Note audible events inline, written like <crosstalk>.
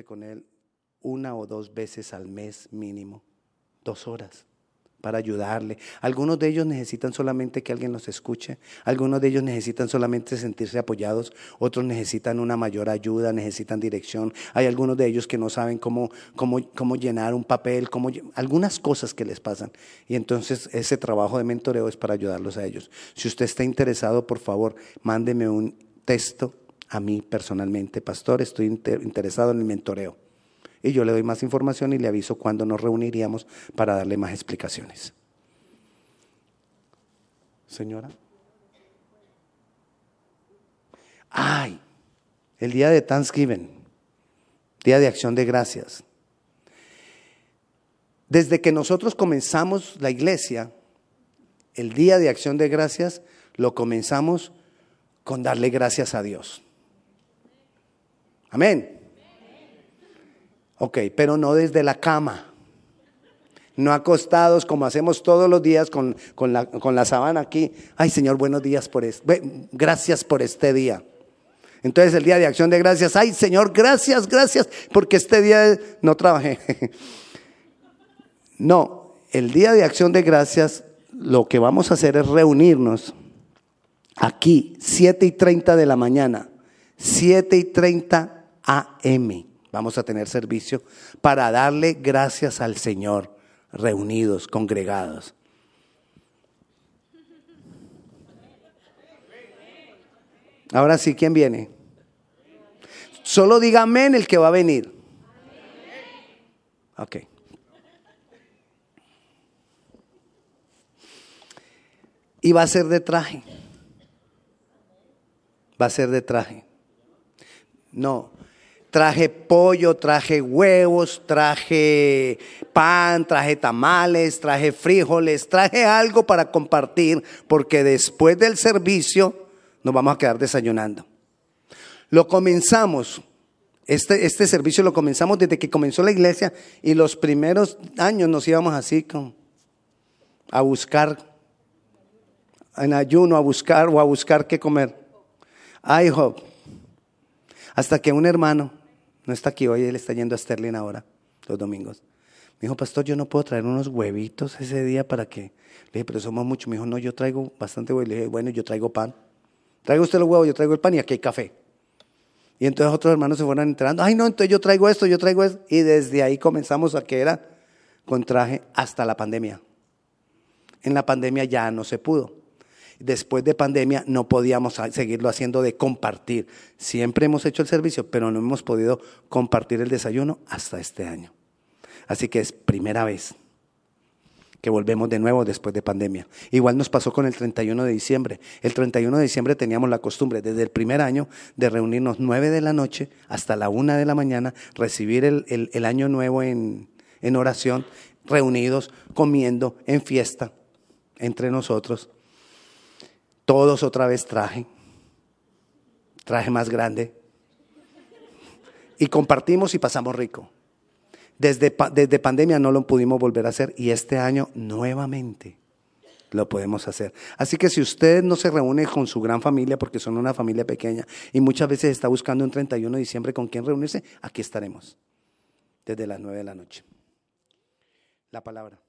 con él una o dos veces al mes mínimo, dos horas para ayudarle. Algunos de ellos necesitan solamente que alguien los escuche, algunos de ellos necesitan solamente sentirse apoyados, otros necesitan una mayor ayuda, necesitan dirección. Hay algunos de ellos que no saben cómo, cómo, cómo llenar un papel, cómo, algunas cosas que les pasan. Y entonces ese trabajo de mentoreo es para ayudarlos a ellos. Si usted está interesado, por favor, mándeme un texto a mí personalmente, pastor, estoy interesado en el mentoreo y yo le doy más información y le aviso cuándo nos reuniríamos para darle más explicaciones. Señora. Ay, el día de Thanksgiving, día de acción de gracias. Desde que nosotros comenzamos la iglesia, el día de acción de gracias lo comenzamos con darle gracias a Dios. Amén. Ok, pero no desde la cama. No acostados como hacemos todos los días con, la, con la sábana aquí. Ay, Señor, buenos días por esto. Gracias por este día. Entonces el día de acción de gracias, ay Señor, gracias, gracias, porque este día no trabajé. <laughs> No, el día de acción de gracias, lo que vamos a hacer es reunirnos aquí, 7 y 30 de la mañana, 7 y 30 AM vamos a tener servicio para darle gracias al Señor, reunidos, congregados. Ahora sí, ¿quién viene? Solo diga amén el que va a venir. Ok. Y va a ser de traje. Va a ser de traje. No, Traje pollo, traje huevos, traje pan, traje tamales, traje frijoles, traje algo para compartir, porque después del servicio nos vamos a quedar desayunando. Lo comenzamos, este, este servicio lo comenzamos desde que comenzó la iglesia y los primeros años nos íbamos así con, a buscar, en ayuno, a buscar o a buscar qué comer. I hope. Hasta que un hermano no está aquí hoy, él está yendo a Sterling ahora, los domingos. Me dijo, pastor, yo no puedo traer unos huevitos ese día para que. Le dije, pero somos muchos. Me dijo, no, yo traigo bastante huevos. Le dije, bueno, yo traigo pan. Traigo usted los huevos, yo traigo el pan y aquí hay café. Y entonces otros hermanos se fueron enterando. Ay, no, entonces yo traigo esto, yo traigo esto. Y desde ahí comenzamos a que era con traje hasta la pandemia. En la pandemia ya no se pudo después de pandemia no podíamos seguirlo haciendo de compartir. Siempre hemos hecho el servicio, pero no hemos podido compartir el desayuno hasta este año. Así que es primera vez que volvemos de nuevo después de pandemia. Igual nos pasó con el 31 de diciembre. El 31 de diciembre teníamos la costumbre desde el primer año de reunirnos 9 de la noche hasta la 1 de la mañana, recibir el, año nuevo en, en oración, reunidos, comiendo, en fiesta entre nosotros. Todos otra vez traje, traje más grande. Y compartimos y pasamos rico. Desde, desde pandemia no lo pudimos volver a hacer y este año nuevamente lo podemos hacer. Así que si usted no se reúne con su gran familia, porque son una familia pequeña, y muchas veces está buscando un 31 de diciembre con quién reunirse, aquí estaremos, desde las 9 de la noche. La palabra.